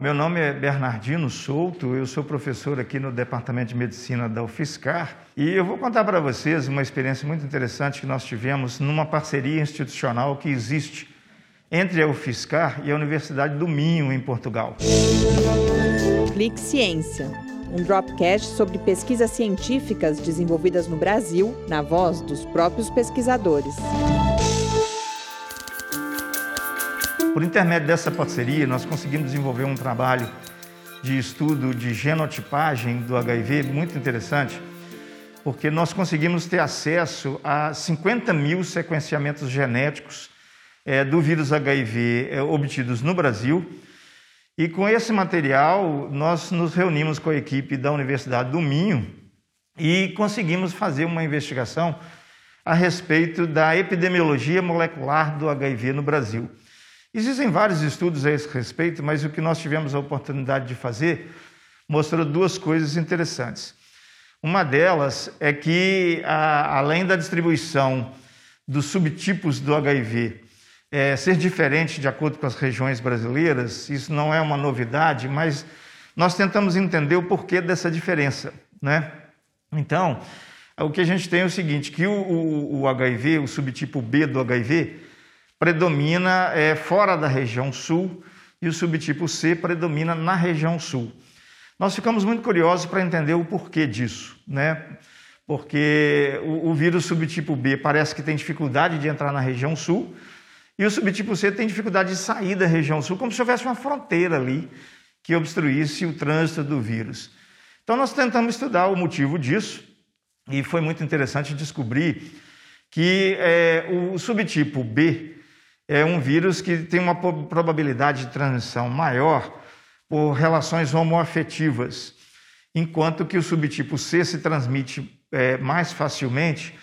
Meu nome é Bernardino Souto, eu sou professor aqui no Departamento de Medicina da UFSCar e eu vou contar para vocês uma experiência muito interessante que nós tivemos numa parceria institucional que existe entre a UFSCar e a Universidade do Minho, em Portugal. Clique Ciência, um dropcast sobre pesquisas científicas desenvolvidas no Brasil, na voz dos próprios pesquisadores. Por intermédio dessa parceria, nós conseguimos desenvolver um trabalho de estudo de genotipagem do HIV muito interessante, porque nós conseguimos ter acesso a 50 mil sequenciamentos genéticos é, do vírus HIV é, obtidos no Brasil. E com esse material, nós nos reunimos com a equipe da Universidade do Minho e conseguimos fazer uma investigação a respeito da epidemiologia molecular do HIV no Brasil. Existem vários estudos a esse respeito, mas o que nós tivemos a oportunidade de fazer mostrou duas coisas interessantes. Uma delas é que, além da distribuição dos subtipos do HIV é, ser diferente de acordo com as regiões brasileiras, isso não é uma novidade, mas nós tentamos entender o porquê dessa diferença. Né? Então, o que a gente tem é o seguinte: que o HIV, o subtipo B do HIV, predomina é, fora da região sul e o subtipo C predomina na região sul. Nós ficamos muito curiosos para entender o porquê disso, né? Porque o, o vírus subtipo B parece que tem dificuldade de entrar na região sul e o subtipo C tem dificuldade de sair da região sul, como se houvesse uma fronteira ali que obstruísse o trânsito do vírus. Então nós tentamos estudar o motivo disso e foi muito interessante descobrir que é, o subtipo B é um vírus que tem uma probabilidade de transmissão maior por relações homoafetivas, enquanto que o subtipo C se transmite é, mais facilmente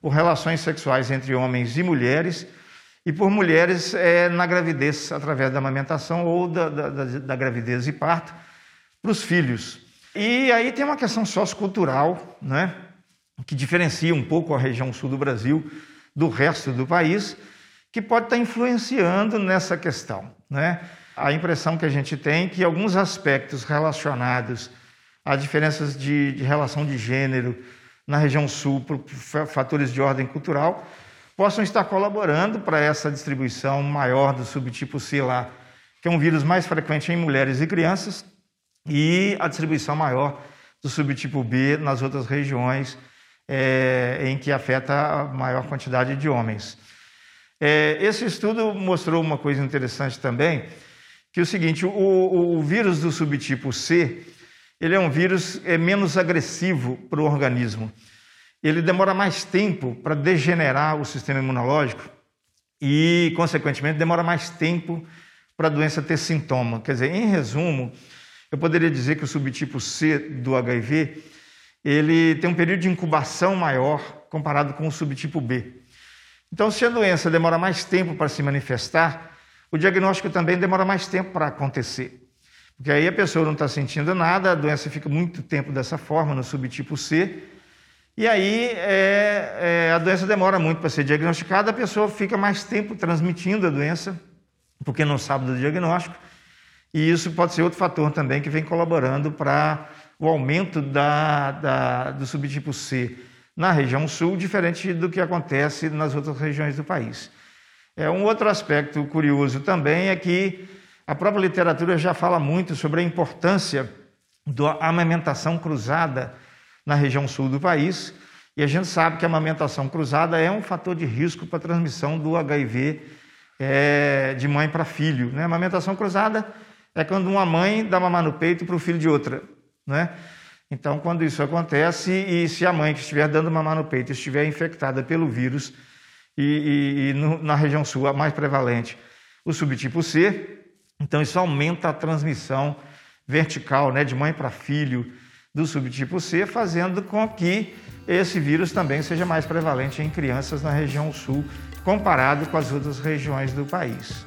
por relações sexuais entre homens e mulheres e por mulheres é, na gravidez, através da amamentação ou da, da, da gravidez e parto, para os filhos. E aí tem uma questão sociocultural, né, que diferencia um pouco a região sul do Brasil do resto do país, que pode estar influenciando nessa questão. Né? A impressão que a gente tem é que alguns aspectos relacionados a diferenças de, de relação de gênero na região sul, por fatores de ordem cultural, possam estar colaborando para essa distribuição maior do subtipo C lá, que é um vírus mais frequente em mulheres e crianças, e a distribuição maior do subtipo B nas outras regiões é, em que afeta a maior quantidade de homens. É, esse estudo mostrou uma coisa interessante também, que é o seguinte, o, o, o vírus do subtipo C, ele é um vírus é menos agressivo para o organismo. Ele demora mais tempo para degenerar o sistema imunológico e, consequentemente, demora mais tempo para a doença ter sintoma. Quer dizer, em resumo, eu poderia dizer que o subtipo C do HIV ele tem um período de incubação maior comparado com o subtipo B. Então, se a doença demora mais tempo para se manifestar, o diagnóstico também demora mais tempo para acontecer. Porque aí a pessoa não está sentindo nada, a doença fica muito tempo dessa forma, no subtipo C, e aí é, é, a doença demora muito para ser diagnosticada, a pessoa fica mais tempo transmitindo a doença, porque não sabe do diagnóstico, e isso pode ser outro fator também que vem colaborando para o aumento da, da, do subtipo C na região sul, diferente do que acontece nas outras regiões do país. É, um outro aspecto curioso também é que a própria literatura já fala muito sobre a importância da amamentação cruzada na região sul do país, e a gente sabe que a amamentação cruzada é um fator de risco para a transmissão do HIV é, de mãe para filho. Né? A amamentação cruzada é quando uma mãe dá mamar no peito para o filho de outra. Né? Então, quando isso acontece, e se a mãe que estiver dando mamar no peito estiver infectada pelo vírus, e, e, e no, na região sul, a mais prevalente, o subtipo C, então isso aumenta a transmissão vertical, né, de mãe para filho, do subtipo C, fazendo com que esse vírus também seja mais prevalente em crianças na região sul, comparado com as outras regiões do país.